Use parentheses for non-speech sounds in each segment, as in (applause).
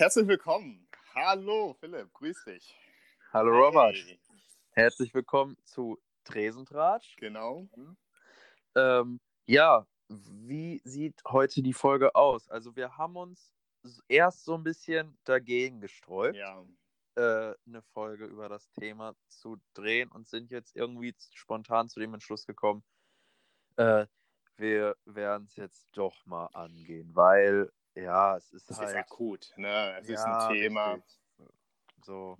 Herzlich willkommen. Hallo Philipp, grüß dich. Hallo Robert. Herzlich willkommen zu Tresentratsch. Genau. Ähm, ja, wie sieht heute die Folge aus? Also wir haben uns erst so ein bisschen dagegen gesträubt, Ja. äh, eine Folge über das Thema zu drehen und sind jetzt irgendwie spontan zu dem Entschluss gekommen, äh, wir werden es jetzt doch mal angehen, weil ja, es ist Das halt ist akut, ne? Es ist Ja, ein Thema. richtig. So,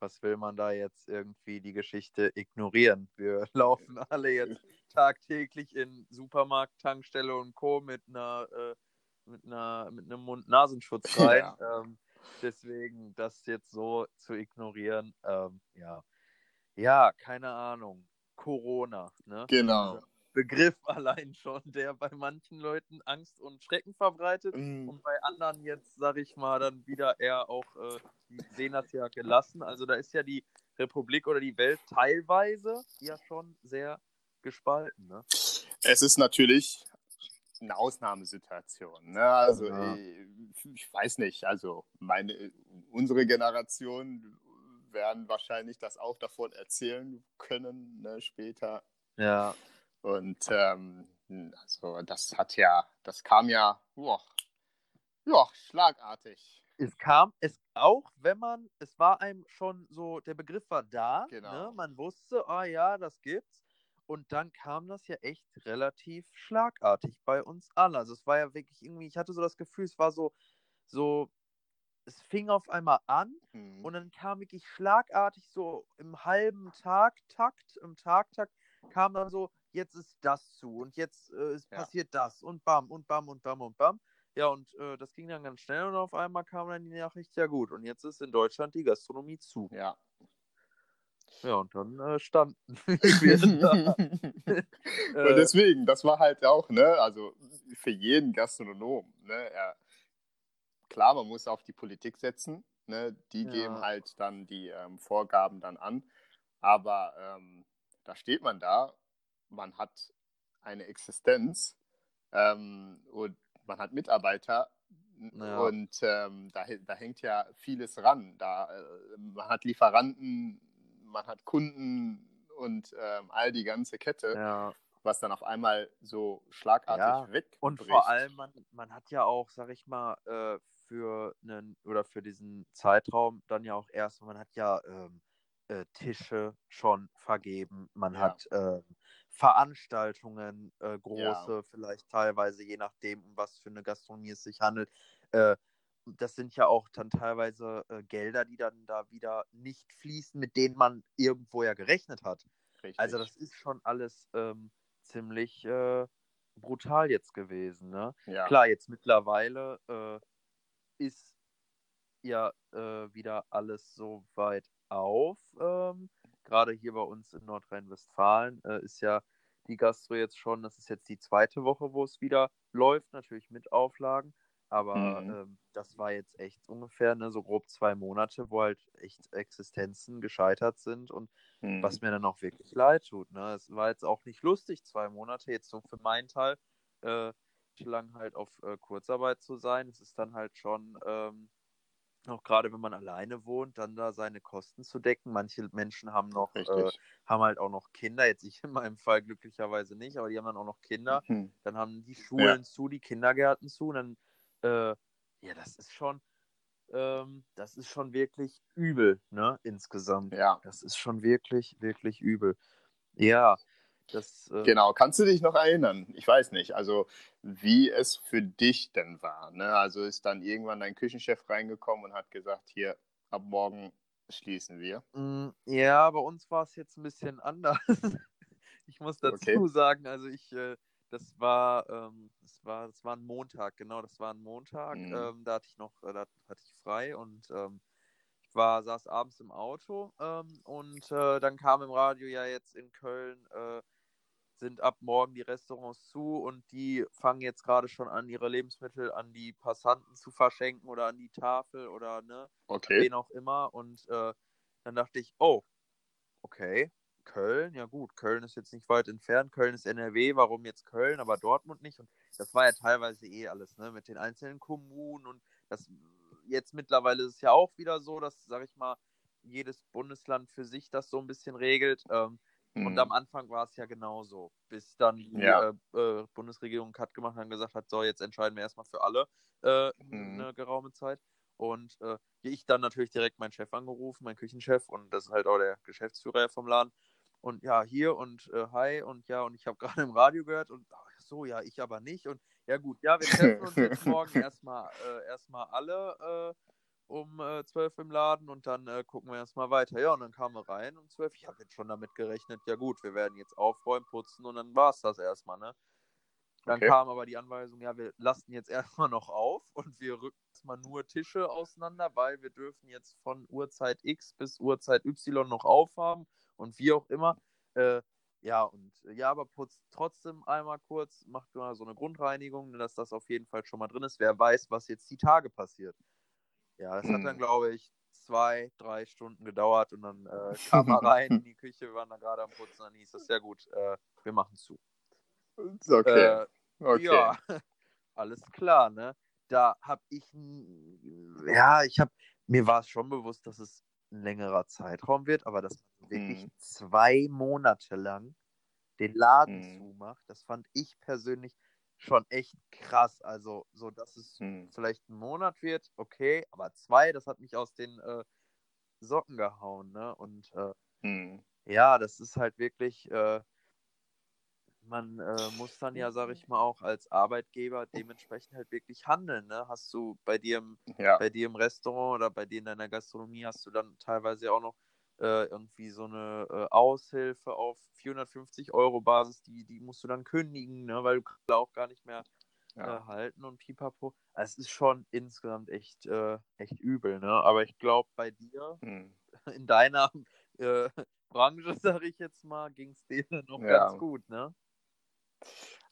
was will man da jetzt irgendwie die Geschichte ignorieren? Wir (laughs) laufen alle jetzt tagtäglich in Supermarkt, Tankstelle und Co. mit einer, äh, mit einer, mit einem Mund-Nasenschutz (laughs) rein. ähm, deswegen das jetzt so zu ignorieren, ähm, ja. Ja, keine Ahnung. Corona, ne? Genau. Begriff (laughs) allein schon, der bei manchen Leuten Angst und Schrecken verbreitet Mm, und bei anderen jetzt, sag ich mal, dann wieder eher auch, äh, die sehen das ja gelassen. Also da ist ja die Republik oder die Welt teilweise ja schon sehr gespalten. Ne? Es ist natürlich eine Ausnahmesituation. Ne? Also Ja. äh, ich weiß nicht, also meine, unsere Generation werden wahrscheinlich das auch davon erzählen können ne, später. Ja, Und ähm, also das hat ja, das kam ja, boah, ja, schlagartig. es kam, es auch, wenn man, es war einem schon so, der Begriff war da, Genau. ne? man wusste, ah ja, das gibt's. Und dann kam das ja echt relativ schlagartig bei uns an. Also es war ja wirklich irgendwie, ich hatte so das Gefühl, es war so, so, es fing auf einmal an Hm. Und dann kam wirklich schlagartig so im halben Tagtakt, im Tagtakt kam dann so, jetzt ist das zu und jetzt äh, Ja. passiert das und bam und bam und bam und bam. Ja, und äh, das ging dann ganz schnell und auf einmal kam dann die Nachricht, ja gut, und jetzt ist in Deutschland die Gastronomie zu. ja. Ja, und dann äh, standen (laughs) wir (laughs) da. Und (laughs) Äh, deswegen, das war halt auch, ne, also für jeden Gastronom, ne, er, klar, man muss auf die Politik setzen, ne, die Ja. geben halt dann die ähm, Vorgaben dann an, aber ähm, da steht man da, man hat eine Existenz ähm, und man hat Mitarbeiter Ja. und ähm, da, da hängt ja vieles ran, da äh, man hat Lieferanten, man hat Kunden und ähm, all die ganze Kette ja. was dann auf einmal so schlagartig Ja, wegbricht. Und vor allem, man, man hat ja auch, sag ich mal, äh, für einen oder für diesen Zeitraum dann ja auch erst, man hat ja ähm, äh, Tische schon vergeben, man Ja. hat ähm, Veranstaltungen, äh, große, vielleicht teilweise, je nachdem, um was für eine Gastronomie es sich handelt. Äh, das sind ja auch dann teilweise äh, Gelder, die dann da wieder nicht fließen, mit denen man irgendwo ja gerechnet hat. Richtig. Also das ist schon alles ähm, ziemlich äh, brutal jetzt gewesen. Ne? ja. Klar, jetzt mittlerweile äh, ist ja äh, wieder alles so weit auf. Ähm, Gerade hier bei uns in Nordrhein-Westfalen äh, ist ja die Gastro jetzt schon, das ist jetzt die zweite Woche, wo es wieder läuft, natürlich mit Auflagen. Aber Mhm. ähm, das war jetzt echt ungefähr ne, so grob zwei Monate, wo halt echt Existenzen gescheitert sind und Hm. was mir dann auch wirklich leid tut. Ne? Es war jetzt auch nicht lustig, zwei Monate jetzt so für meinen Teil äh, lang halt auf äh, Kurzarbeit zu sein. Es ist dann halt schon, ähm, auch gerade wenn man alleine wohnt, dann da seine Kosten zu decken. Manche Menschen haben noch, äh, haben halt auch noch Kinder. Jetzt ich (laughs) in meinem Fall glücklicherweise nicht, aber die haben dann auch noch Kinder. Hm. Dann haben die Schulen zu, die Kindergärten zu. Und dann, äh, ja, das ist schon, ähm, das ist schon wirklich übel, ne, insgesamt. Ja, Das ist schon wirklich, wirklich übel. Ja, das. Äh, genau. Kannst du dich noch erinnern? Ich weiß nicht, also wie es für dich denn war. Ne? Also ist dann irgendwann dein Küchenchef reingekommen und hat gesagt, hier, ab morgen schließen wir. Mm, Ja, bei uns war es jetzt ein bisschen anders. (laughs) Ich muss dazu Okay. sagen, also ich, äh, das war, ähm, das war, das war ein Montag, genau, das war ein Montag. Mhm. Ähm, da hatte ich noch, äh, da hatte ich frei und ähm, ich war, saß abends im Auto ähm, und äh, dann kam im Radio ja jetzt in Köln äh, sind ab morgen die Restaurants zu und die fangen jetzt gerade schon an, ihre Lebensmittel an die Passanten zu verschenken oder an die Tafel oder ne, Okay. wen auch immer. Und äh, dann dachte ich, oh, okay, Köln, ja gut, Köln ist jetzt nicht weit entfernt, Köln ist NRW, warum jetzt Köln, aber Dortmund nicht? Und das war ja teilweise eh alles, ne, mit den einzelnen Kommunen und das, jetzt mittlerweile ist es ja auch wieder so, dass, sag ich mal, jedes Bundesland für sich das so ein bisschen regelt. Ähm, mhm. Und am Anfang war es ja genauso, bis dann die ja. äh, äh, Bundesregierung Cut gemacht hat und gesagt hat, so, jetzt entscheiden wir erstmal für alle äh, mhm. eine geraume Zeit. Und äh, ich dann natürlich direkt meinen Chef angerufen, meinen Küchenchef, und das ist halt auch der Geschäftsführer vom Laden. Und ja, hier und äh, hi und ja, und ich habe (laughs) gerade im Radio gehört und ach so, ja, ich aber nicht. Und ja, gut, ja, wir treffen uns jetzt (laughs) morgen erstmal äh, erstmal alle äh, um äh, 12 im Laden und dann äh, gucken wir erstmal weiter. Ja, und dann kamen wir rein um 12. Ich habe jetzt schon damit gerechnet, ja gut, wir werden jetzt aufräumen, putzen und dann war es das erstmal, ne? Dann okay. kam aber die Anweisung, ja, wir lassen jetzt (laughs) erstmal noch auf und wir rücken erstmal nur Tische auseinander, weil wir dürfen jetzt von Uhrzeit X bis Uhrzeit Y noch aufhaben und wie auch immer. Äh, ja, und ja, aber putzt trotzdem einmal kurz, macht mal so eine Grundreinigung, dass das auf jeden Fall schon mal drin ist. Wer weiß, was jetzt die Tage passiert. Ja, das hat dann, hm. glaube ich, zwei, drei Stunden gedauert und dann äh, (laughs) kam er rein in die (laughs) Küche, wir waren da gerade am Putzen, dann hieß es, ja gut, äh, wir machen zu. Okay. Äh, okay. Ja, (laughs) alles klar, ne? Da habe ich, ja, ich habe, mir war es schon bewusst, dass es ein längerer Zeitraum wird, aber dass man wirklich hm. zwei Monate lang den Laden hm. zumacht, das fand ich persönlich schon echt krass. Also, so dass es hm. vielleicht ein Monat wird, okay, aber zwei, das hat mich aus den äh, Socken gehauen, ne? Und äh, hm. ja, das ist halt wirklich, äh, man äh, muss dann ja, sag ich mal, auch als Arbeitgeber dementsprechend halt wirklich handeln, ne? Hast du bei dir im, ja. bei dir im Restaurant oder bei dir in deiner Gastronomie hast du dann teilweise auch noch äh, irgendwie so eine äh, Aushilfe auf 450 Euro Basis, die, die musst du dann kündigen, ne, weil du auch gar nicht mehr ja. äh, halten und pipapo. Also es ist schon insgesamt echt, äh, echt übel, ne? Aber ich glaube, bei dir, hm. (laughs) in deiner äh, (laughs) Branche, sag ich jetzt mal, ging es dir (laughs) noch ja. ganz gut, ne?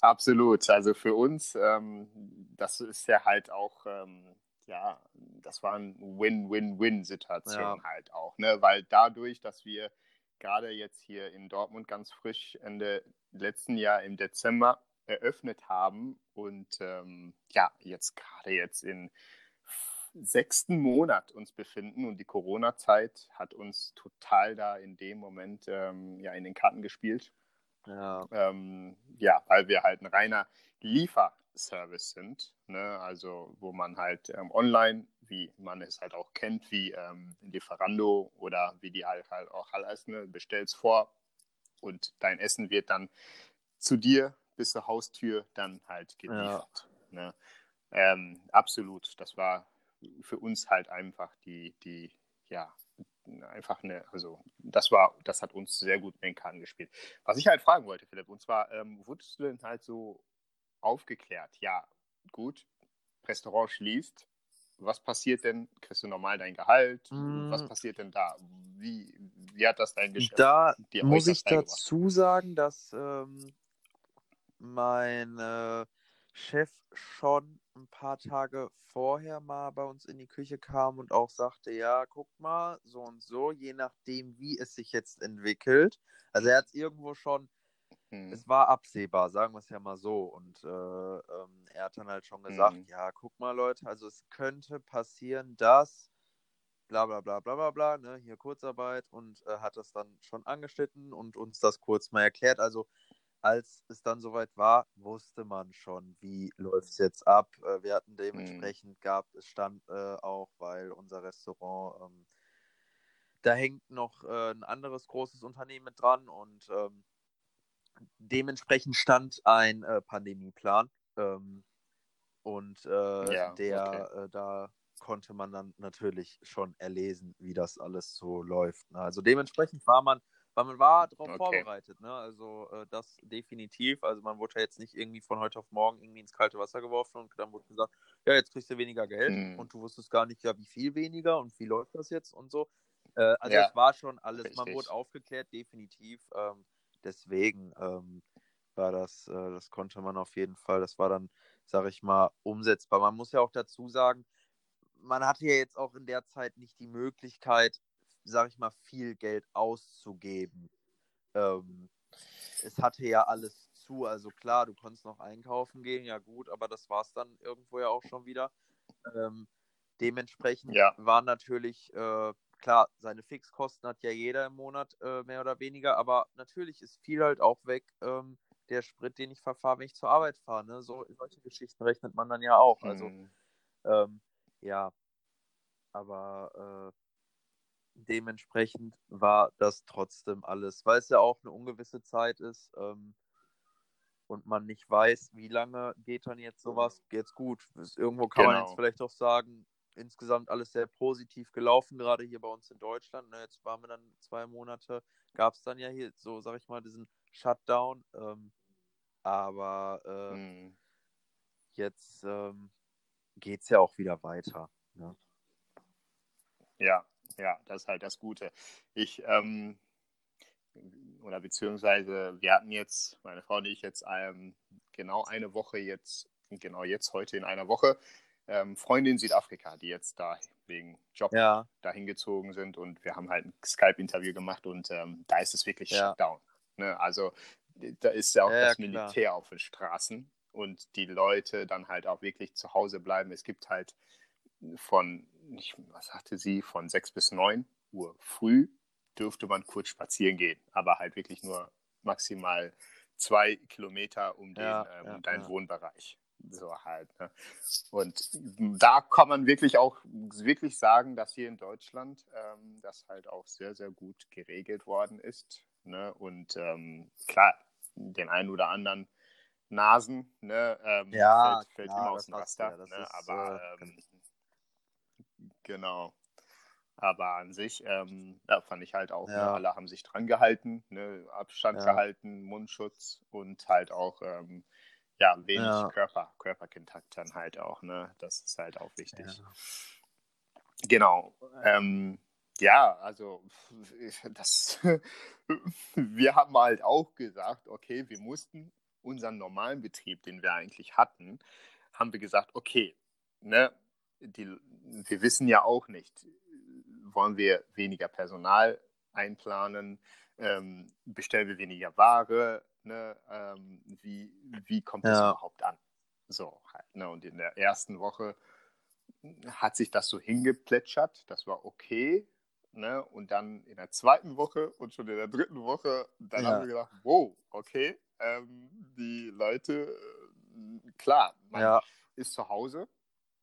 Absolut. Also für uns, ähm, das ist ja halt auch ähm, ja, das war eine Win-Win-Win-Situation ja. halt auch, ne? Weil dadurch, dass wir gerade jetzt hier in Dortmund ganz frisch Ende letzten Jahr im Dezember eröffnet haben und ähm, ja, jetzt gerade jetzt in sechsten Monat uns befinden und die Corona-Zeit hat uns total da in dem Moment ähm, ja in den Karten gespielt. Ja. Ähm, ja, weil wir halt ein reiner Liefer Service sind. Ne? Also wo man halt ähm, online, wie man es halt auch kennt, wie ähm, Lieferando oder wie die halt, halt auch heißt, ne? bestellst vor und dein Essen wird dann zu dir bis zur Haustür dann halt geliefert. Ja. Ne? Ähm, absolut, das war für uns halt einfach die, die, ja, einfach eine, also das war, das hat uns sehr gut in den Karten gespielt. Was ich halt fragen wollte, Philipp, und zwar, ähm, wurdest du denn halt so aufgeklärt. Ja, gut, Restaurant schließt. Was passiert denn? Kriegst du normal dein Gehalt? Mm. Was passiert denn da? Wie, wie hat das dein Geschäft? Da muss ich dazu sagen, dass ähm, mein äh, Chef schon ein paar Tage vorher mal bei uns in die Küche kam und auch sagte, ja, guck mal, so und so, je nachdem, wie es sich jetzt entwickelt. Also er hat es irgendwo schon Mhm. Es war absehbar, sagen wir es ja mal so. Und äh, ähm, er hat dann halt schon gesagt, mhm. ja, guck mal, Leute, also es könnte passieren, dass bla bla bla bla bla bla, ne, hier Kurzarbeit und äh, hat das dann schon angeschnitten und uns das kurz mal erklärt. Also als es dann soweit war, wusste man schon, wie läuft es jetzt ab. Äh, wir hatten mhm. dementsprechend, mhm. gab es stand äh, auch, weil unser Restaurant, ähm, da hängt noch äh, ein anderes großes Unternehmen mit dran und ähm, dementsprechend stand ein äh, Pandemieplan. Ähm, und äh, ja, der, okay. äh, da konnte man dann natürlich schon erlesen, wie das alles so läuft. Ne? Also dementsprechend war man, weil man war darauf okay. vorbereitet. Ne? Also äh, das definitiv. Also man wurde ja jetzt nicht irgendwie von heute auf morgen irgendwie ins kalte Wasser geworfen und dann wurde gesagt, ja, jetzt kriegst du weniger Geld hm. und du wusstest gar nicht, ja, wie viel weniger und wie läuft das jetzt und so. Äh, also ja. es war schon alles, Richtig. man wurde aufgeklärt, definitiv. Ähm, deswegen ähm, war das, äh, das konnte man auf jeden Fall, das war dann, sage ich mal, umsetzbar. Man muss ja auch dazu sagen, man hatte ja jetzt auch in der Zeit nicht die Möglichkeit, sage ich mal, viel Geld auszugeben. Ähm, es hatte ja alles zu, also klar, du konntest noch einkaufen gehen, ja gut, aber das war es dann irgendwo ja auch schon wieder. Ähm, dementsprechend Ja. waren natürlich, äh, klar, seine Fixkosten hat ja jeder im Monat äh, mehr oder weniger, aber natürlich ist viel halt auch weg. Ähm, der Sprit, den ich verfahre, wenn ich zur Arbeit fahre. Ne? So, solche Geschichten rechnet man dann ja auch. Also, Hm. ähm, ja, aber äh, dementsprechend war das trotzdem alles, weil es ja auch eine ungewisse Zeit ist ähm, und man nicht weiß, wie lange geht dann jetzt sowas. Jetzt gut, irgendwo kann man Genau. jetzt vielleicht auch sagen, insgesamt alles sehr positiv gelaufen, gerade hier bei uns in Deutschland. Ne? Jetzt waren wir dann zwei Monate, gab es dann ja hier so, sag ich mal, diesen Shutdown. Ähm, aber äh, Hm. jetzt ähm, geht es ja auch wieder weiter. Ne? Ja, ja, das ist halt das Gute. Ich, ähm, oder beziehungsweise wir hatten jetzt, meine Frau und ich jetzt ähm, genau eine Woche jetzt, genau jetzt heute in einer Woche, ähm, Freunde in Südafrika, die jetzt da wegen Job Ja, dahin gezogen sind und wir haben halt ein Skype-Interview gemacht und ähm, da ist es wirklich Ja. Shutdown. Ne? Also da ist ja auch Ja, das klar. Militär auf den Straßen und die Leute dann halt auch wirklich zu Hause bleiben. Es gibt halt von, ich, was sagte sie, von 6 bis 9 Uhr früh dürfte man kurz spazieren gehen, aber halt wirklich nur maximal zwei Kilometer um, den, Ja, ähm, ja, um deinen ja. Wohnbereich. So halt. Ne? Und da kann man wirklich auch wirklich sagen, dass hier in Deutschland ähm, das halt auch sehr, sehr gut geregelt worden ist. Ne? Und ähm, klar, den einen oder anderen Nasen ne, ähm, Ja, fällt, fällt klar, immer aus dem Raster. ja, ne? Aber äh, ähm, genau. Aber an sich, ähm, ja, fand ich halt auch, ne, Ja. alle haben sich dran gehalten, ne, Abstand Ja. gehalten, Mundschutz und halt auch, ähm, ja, wenig Ja. Körper, Körperkontakt dann halt auch, ne? Das ist halt auch wichtig. Ja. Genau. Ähm, ja, also das, (laughs) wir haben halt auch gesagt, okay, wir mussten unseren normalen Betrieb, den wir eigentlich hatten, haben wir gesagt, okay, ne, die, wir wissen ja auch nicht, wollen wir weniger Personal einplanen, ähm, bestellen wir weniger Ware, ne, ähm, wie, wie kommt das Ja. überhaupt an? So halt, ne, und in der ersten Woche hat sich das so hingeplätschert, das war okay. Ne? Und dann in der zweiten Woche und schon in der dritten Woche, dann Ja. haben wir gedacht, wow, okay, ähm, die Leute, äh, klar, man Ja, ist zu Hause,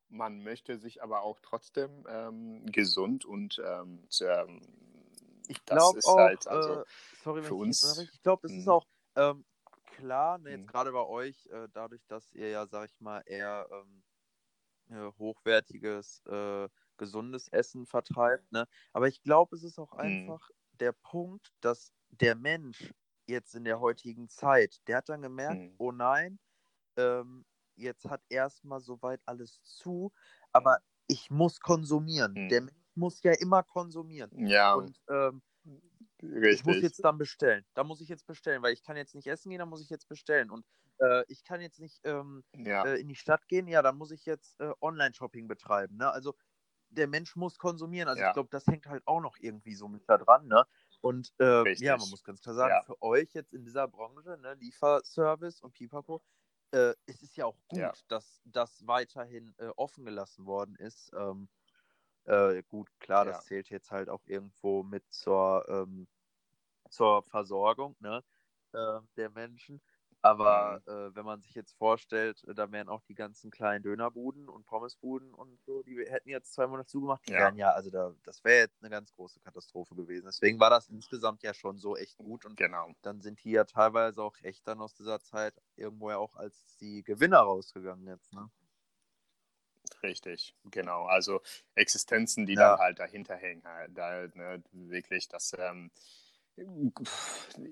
man möchte sich aber auch trotzdem ähm, gesund und ähm, ähm, ich das glaube ist auch, halt, also, äh, sorry, für ich uns- unterbreche, ich glaube, das ist Mhm. auch ähm, klar, ne, jetzt Mhm. gerade bei euch, äh, dadurch, dass ihr ja, sag ich mal, eher ähm, äh, hochwertiges, äh, gesundes Essen vertreibt, ne? Aber ich glaube, es ist auch Mhm. einfach der Punkt, dass der Mensch jetzt in der heutigen Zeit, der hat dann gemerkt, Mhm. oh nein, ähm, jetzt hat erstmal soweit alles zu, aber ich muss konsumieren. Mhm. Der Mensch muss ja immer konsumieren. ja, Und ähm, richtig. ich muss jetzt dann bestellen. Da muss ich jetzt bestellen, weil ich kann jetzt nicht essen gehen, da muss ich jetzt bestellen. Und äh, ich kann jetzt nicht ähm, ja, äh, in die Stadt gehen, ja, dann muss ich jetzt äh, Online-Shopping betreiben. Ne? Also der Mensch muss konsumieren. Also Ja. ich glaube, das hängt halt auch noch irgendwie so mit da dran. Ne? Und äh, Richtig. ja, man muss ganz klar sagen, Ja. für euch jetzt in dieser Branche, ne, Lieferservice und Pipapo, äh, es ist ja auch gut, dass das weiterhin äh, offen gelassen worden ist. Ähm, äh, gut, klar, das Ja. zählt jetzt halt auch irgendwo mit zur, ähm, zur Versorgung ne, äh, der Menschen. Aber Mhm. äh, wenn man sich jetzt vorstellt, äh, da wären auch die ganzen kleinen Dönerbuden und Pommesbuden und so, die hätten jetzt zwei Monate zugemacht, die Ja. wären ja, also da, das wäre jetzt eine ganz große Katastrophe gewesen. Deswegen war das insgesamt ja schon so echt gut und genau. dann sind die ja teilweise auch echt dann aus dieser Zeit irgendwo ja auch als die Gewinner rausgegangen jetzt, ne? Richtig, genau. Also Existenzen, die Ja. dann halt dahinter hängen, halt, da, ne, wirklich, das, ähm,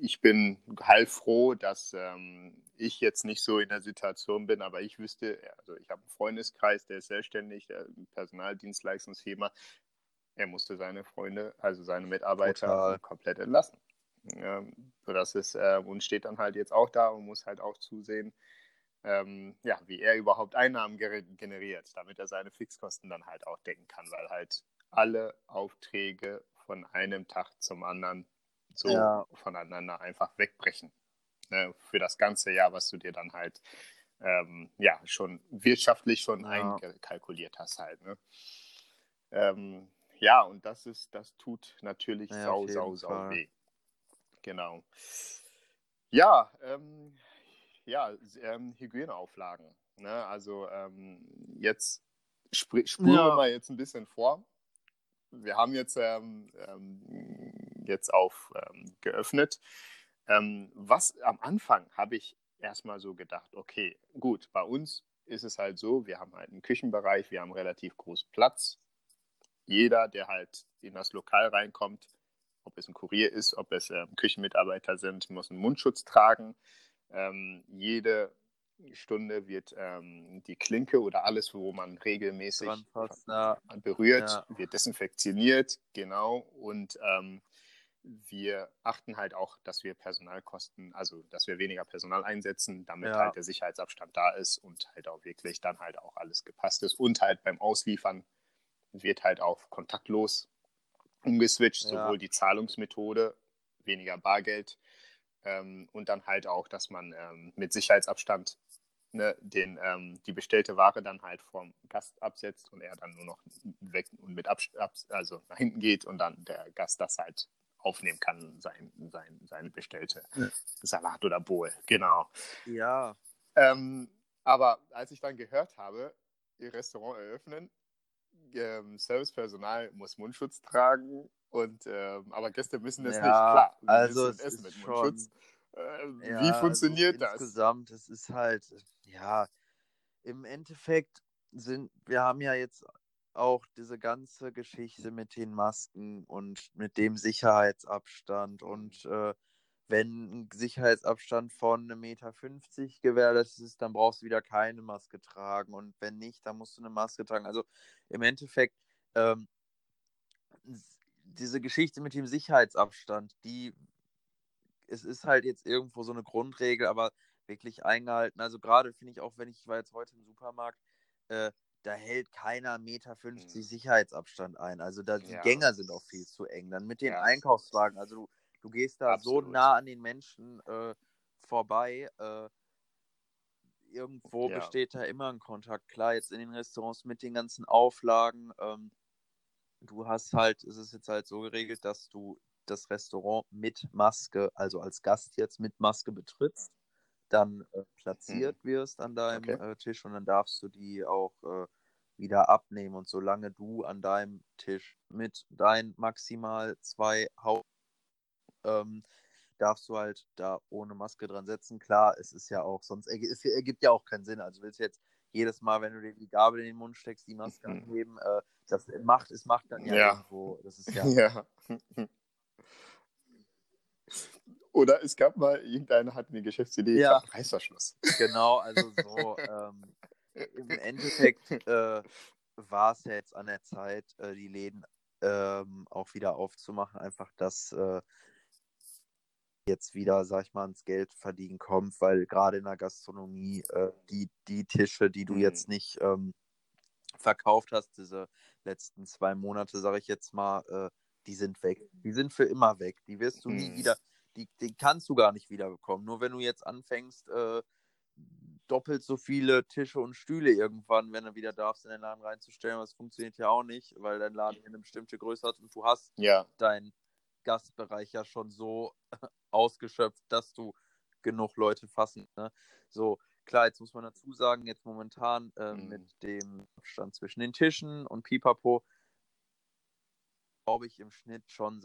ich bin heilfroh, dass ähm, ich jetzt nicht so in der Situation bin, aber ich wüsste, also ich habe einen Freundeskreis, der ist selbstständig, der Personaldienstleistungsfirma, er musste seine Freunde, also seine Mitarbeiter Total. komplett entlassen. Ja, so das ist, äh, und steht dann halt jetzt auch da und muss halt auch zusehen, ähm, ja, wie er überhaupt Einnahmen generiert, damit er seine Fixkosten dann halt auch decken kann, weil halt alle Aufträge von einem Tag zum anderen so Ja. voneinander einfach wegbrechen. Ne, für das ganze Jahr, was du dir dann halt ähm, ja schon wirtschaftlich schon Ja. einkalkuliert hast halt. Ne? Ähm, ja, und das ist, das tut natürlich Ja, sau, sau, sau Fall. weh. Genau. Ja, ähm, ja, ähm, Hygieneauflagen. Ne? Also ähm, jetzt spulen wir Ja. mal jetzt ein bisschen vor. Wir haben jetzt, ähm, ähm, jetzt auf ähm, geöffnet. Ähm, was am Anfang habe ich erstmal so gedacht, okay, gut, bei uns ist es halt so, wir haben halt einen Küchenbereich, wir haben relativ groß Platz. Jeder, der halt in das Lokal reinkommt, ob es ein Kurier ist, ob es ähm, Küchenmitarbeiter sind, muss einen Mundschutz tragen. Ähm, jede Stunde wird ähm, die Klinke oder alles, wo man regelmäßig berührt, Ja. wird desinfektioniert, genau. Und ähm, wir achten halt auch, dass wir Personalkosten, also dass wir weniger Personal einsetzen, damit Ja. halt der Sicherheitsabstand da ist und halt auch wirklich dann halt auch alles gepasst ist. Und halt beim Ausliefern wird halt auf kontaktlos umgeswitcht, Ja. sowohl die Zahlungsmethode, weniger Bargeld ähm, und dann halt auch, dass man ähm, mit Sicherheitsabstand ne, den, ähm, die bestellte Ware dann halt vom Gast absetzt und er dann nur noch weg und mit Abs also nach hinten geht und dann der Gast das halt aufnehmen kann, sein, sein, seine bestellte Ja. Salat oder Bowl. Genau. Ja, Ähm, aber als ich dann gehört habe, ihr Restaurant eröffnen, ähm, Servicepersonal muss Mundschutz tragen und ähm, aber Gäste müssen das Ja, nicht. Klar, also es essen ist mit schon-. Ähm, ja, wie funktioniert also das? Insgesamt, es ist halt, ja, im Endeffekt sind, wir haben ja jetzt auch diese ganze Geschichte mit den Masken und mit dem Sicherheitsabstand und äh, wenn ein Sicherheitsabstand von 1,50 Meter gewährleistet ist, dann brauchst du wieder keine Maske tragen und wenn nicht, dann musst du eine Maske tragen. Also im Endeffekt, ähm, diese Geschichte mit dem Sicherheitsabstand, die, es ist halt jetzt irgendwo so eine Grundregel, aber wirklich eingehalten. Also gerade finde ich auch, wenn ich ich war jetzt heute im Supermarkt, äh, da hält keiner 1,50 Meter Mhm. Sicherheitsabstand ein. Also da die Ja. Gänge sind auch viel zu eng. Dann mit den Ja. Einkaufswagen, also du, du gehst da Absolut. so nah an den Menschen äh, vorbei. Äh, irgendwo Ja. besteht da immer ein Kontakt. Klar, jetzt in den Restaurants mit den ganzen Auflagen. Ähm, du hast halt, es ist jetzt halt so geregelt, dass du das Restaurant mit Maske, also als Gast jetzt mit Maske betrittst, dann äh, platziert wirst an deinem Mhm. Okay. äh, Tisch und dann darfst du die auch äh, wieder abnehmen. Und solange du an deinem Tisch mit deinen maximal zwei Haut ähm, darfst du halt da ohne Maske dran setzen. Klar, es ist ja auch, sonst ergi- es ergibt ja auch keinen Sinn. Also willst du jetzt jedes Mal, wenn du dir die Gabel in den Mund steckst, die Maske Mhm. anheben, äh, das macht, es macht dann ja, Ja. irgendwo, das ist ja, Ja. Oder es gab mal, irgendeiner hat eine Geschäftsidee, Ja. ja. Reißverschluss. genau, also so, ähm, im Endeffekt äh, war es ja jetzt an der Zeit, äh, die Läden ähm, auch wieder aufzumachen, einfach, dass äh, jetzt wieder, sag ich mal, ans Geld verdienen kommt, weil gerade in der Gastronomie äh, die, die Tische, die du Mhm. jetzt nicht ähm, verkauft hast, diese letzten zwei Monate, sag ich jetzt mal, äh, die sind weg. Die sind für immer weg. Die wirst du nie Mhm. wieder, die, die kannst du gar nicht wiederbekommen. Nur wenn du jetzt anfängst, äh, doppelt so viele Tische und Stühle irgendwann, wenn du wieder darfst, in den Laden reinzustellen, aber das funktioniert ja auch nicht, weil dein Laden eine bestimmte Größe hat und du hast Ja, deinen Gastbereich ja schon so (laughs) ausgeschöpft, dass du genug Leute fassen. Ne? So, klar, jetzt muss man dazu sagen, jetzt momentan äh, Mhm. mit dem Abstand zwischen den Tischen und Pipapo, glaube ich, im Schnitt schon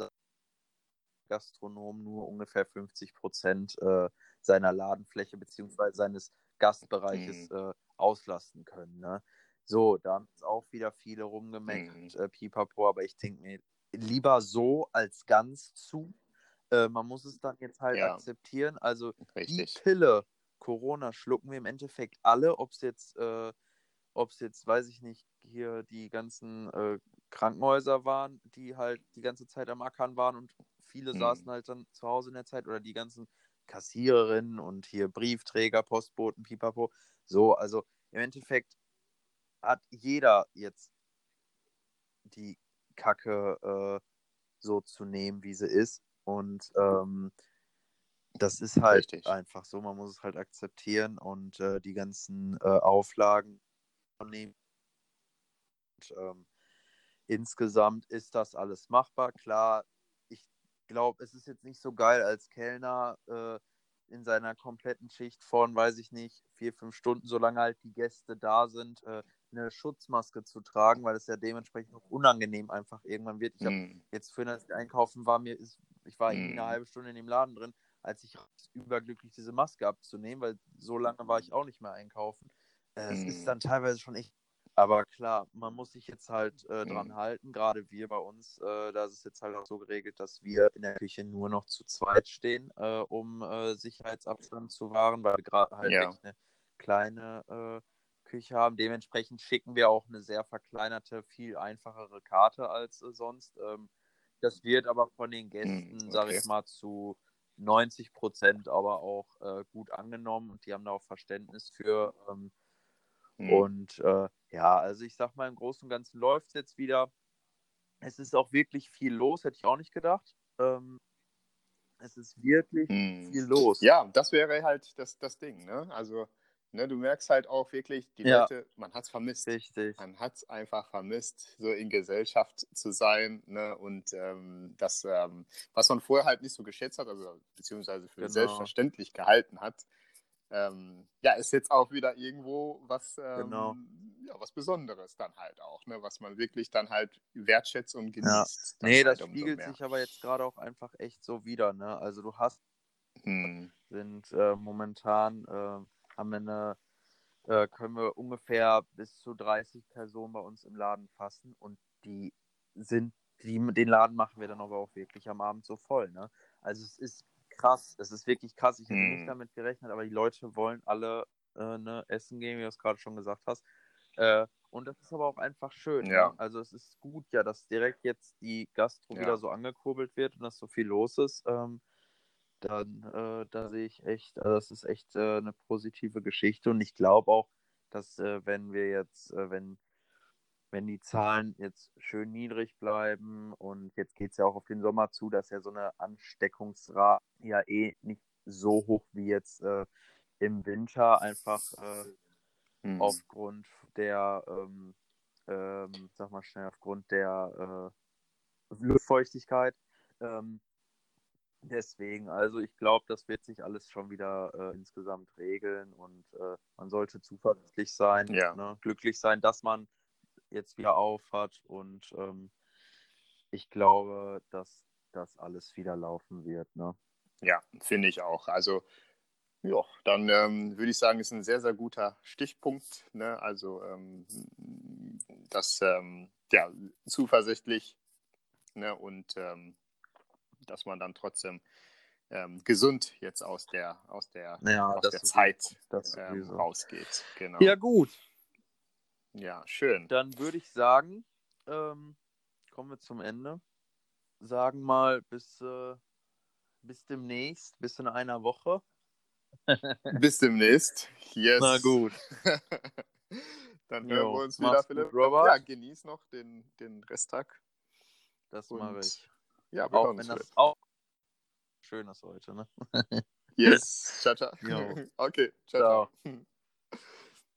Gastronom nur ungefähr 50 Prozent äh, seiner Ladenfläche beziehungsweise seines Gastbereiches Mhm. äh, auslasten können. Ne? So, da haben jetzt auch wieder viele rumgemeckert, äh, Pipapo, aber ich denke mir, lieber so als ganz zu. Äh, man muss es dann jetzt halt Ja. akzeptieren. Also die richtig. Pille Corona schlucken wir im Endeffekt alle, ob es jetzt, äh, ob es jetzt, weiß ich nicht, hier die ganzen äh, Krankenhäuser waren, die halt die ganze Zeit am Ackern waren und viele Hm. saßen halt dann zu Hause in der Zeit oder die ganzen Kassiererinnen und hier Briefträger, Postboten, Pipapo. So, also im Endeffekt hat jeder jetzt die Kacke äh, so zu nehmen, wie sie ist. Und ähm, das ist halt Richtig. einfach so, man muss es halt akzeptieren und äh, die ganzen äh, Auflagen nehmen. Und, ähm, insgesamt ist das alles machbar. Klar, ich glaube, es ist jetzt nicht so geil als Kellner äh, in seiner kompletten Schicht von, weiß ich nicht, vier, fünf Stunden, solange halt die Gäste da sind, äh, eine Schutzmaske zu tragen, weil es ja dementsprechend auch unangenehm einfach irgendwann wird. Ich habe mm. jetzt vorhin, als ich einkaufen war, mir ist, ich war mm. eine halbe Stunde in dem Laden drin, als ich überglücklich diese Maske abzunehmen, weil so lange war ich auch nicht mehr einkaufen. Äh, es mm. ist dann teilweise schon echt aber klar, man muss sich jetzt halt äh, dran mhm. halten. Gerade wir bei uns, äh, da ist es jetzt halt auch so geregelt, dass wir in der Küche nur noch zu zweit stehen, äh, um äh, Sicherheitsabstand zu wahren, weil wir gerade halt ja. eine kleine äh, Küche haben. Dementsprechend schicken wir auch eine sehr verkleinerte, viel einfachere Karte als äh, sonst. Ähm, das wird aber von den Gästen, mhm, okay. sage ich mal, zu 90 Prozent aber auch gut angenommen und die haben da auch Verständnis für. Ähm, Mhm. Und äh, ja, also ich sag mal, im Großen und Ganzen läuft es jetzt wieder. Es ist auch wirklich viel los, hätte ich auch nicht gedacht. Ähm, es ist wirklich mhm. viel los. Ja, das wäre halt das, das Ding, ne? Also, ne, du merkst halt auch wirklich, die ja. Leute, man hat es vermisst. Richtig. Man hat es einfach vermisst, so in Gesellschaft zu sein, ne? Und ähm, das, ähm, was man vorher halt nicht so geschätzt hat, also beziehungsweise für genau. selbstverständlich gehalten hat, ähm, ja, ist jetzt auch wieder irgendwo was, ähm, genau. ja, was Besonderes dann halt auch, ne? was man wirklich dann halt wertschätzt und genießt. Ja. Nee, halt das spiegelt sich aber jetzt gerade auch einfach echt so wieder. Ne? Also du hast, hm. sind äh, momentan, äh, haben wir eine, äh, können wir ungefähr bis zu 30 Personen bei uns im Laden fassen und die sind, die, den Laden machen wir dann aber auch wirklich am Abend so voll. Ne? Also es ist krass. Es ist wirklich krass. Ich hätte hm. nicht damit gerechnet, aber die Leute wollen alle äh, ne, essen gehen, wie du es gerade schon gesagt hast. Äh, und das ist aber auch einfach schön. Ja. Ne? Also es ist gut ja, dass direkt jetzt die Gastro ja. wieder so angekurbelt wird und dass so viel los ist. Ähm, dann äh, da sehe ich echt, also das ist echt äh, eine positive Geschichte. Und ich glaube auch, dass äh, wenn wir jetzt, äh, wenn wenn die Zahlen jetzt schön niedrig bleiben und jetzt geht es ja auch auf den Sommer zu, dass ja so eine Ansteckungsrate ja eh nicht so hoch wie jetzt äh, im Winter, einfach äh, hm. aufgrund der, ähm, ähm, sag mal schnell, aufgrund der Luftfeuchtigkeit. Ähm, deswegen, also ich glaube, das wird sich alles schon wieder äh, insgesamt regeln und äh, man sollte zuversichtlich sein, ja. ne, glücklich sein, dass man jetzt wieder auf hat und ähm, ich glaube, dass das alles wieder laufen wird. Ne? Ja, finde ich auch. Also ja, dann ähm, würde ich sagen, ist ein sehr, sehr guter Stichpunkt. Ne? Also ähm, das ähm, ja zuversichtlich ne? und ähm, dass man dann trotzdem ähm, gesund jetzt aus der aus der, ja, aus der Zeit ähm, rausgeht. Genau. Ja gut, ja, schön. Dann würde ich sagen, ähm, kommen wir zum Ende. Sagen mal bis, äh, bis demnächst, bis in einer Woche. (laughs) bis demnächst. Yes. Na gut. (laughs) Dann hören jo, wir uns wieder, Philipp. Robert. Ja, genieß noch den, den Resttag. Das mache ich. Ja, wir auch wenn das auch schön ist heute, ne? yes. Ciao, ciao. (laughs) Okay, ciao. ciao. ciao.